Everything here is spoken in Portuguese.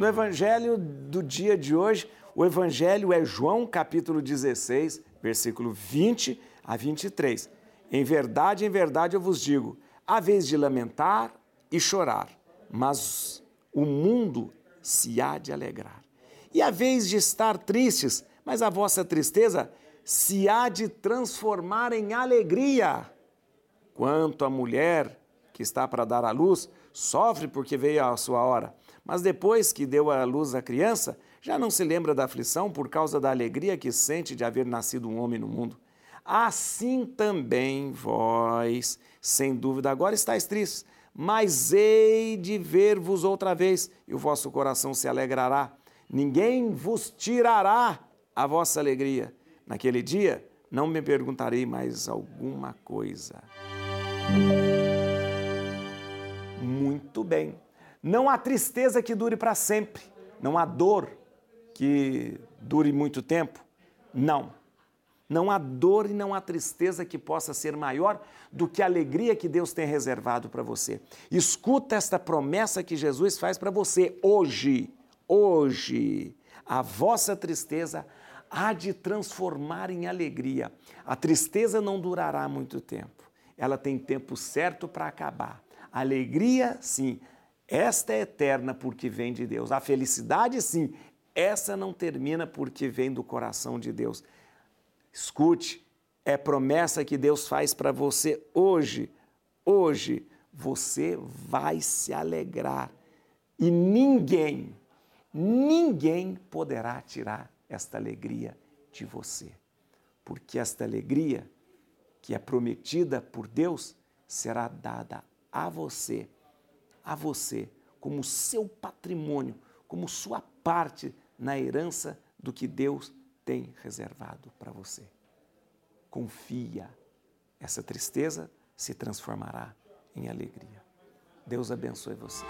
no evangelho do dia de hoje, o evangelho é João capítulo 16, versículo 20 a 23. Em verdade, em verdade eu vos digo: há vez de lamentar e chorar, mas o mundo se há de alegrar. E há vez de estar tristes, mas a vossa tristeza se há de transformar em alegria. Quanto a mulher que está para dar à luz, sofre porque veio a sua hora, mas depois que deu à luz a criança, já não se lembra da aflição por causa da alegria que sente de haver nascido um homem no mundo. Assim também vós, sem dúvida, agora estáis tristes, mas hei de ver-vos outra vez, e o vosso coração se alegrará. Ninguém vos tirará a vossa alegria. Naquele dia, não me perguntarei mais alguma coisa. Muito bem. Não há tristeza que dure para sempre. Não há dor que dure muito tempo. Não. Não há dor e não há tristeza que possa ser maior do que a alegria que Deus tem reservado para você. Escuta esta promessa que Jesus faz para você hoje. Hoje, a vossa tristeza há de transformar em alegria. A tristeza não durará muito tempo. Ela tem tempo certo para acabar. Alegria, sim, esta é eterna porque vem de Deus. A felicidade, sim, essa não termina porque vem do coração de Deus. Escute, é promessa que Deus faz para você hoje. Hoje você vai se alegrar e ninguém, ninguém poderá tirar esta alegria de você. Porque esta alegria que é prometida por Deus será dada a você, a você, como seu patrimônio, como sua parte na herança do que Deus tem reservado para você. Confia, essa tristeza se transformará em alegria. Deus abençoe você.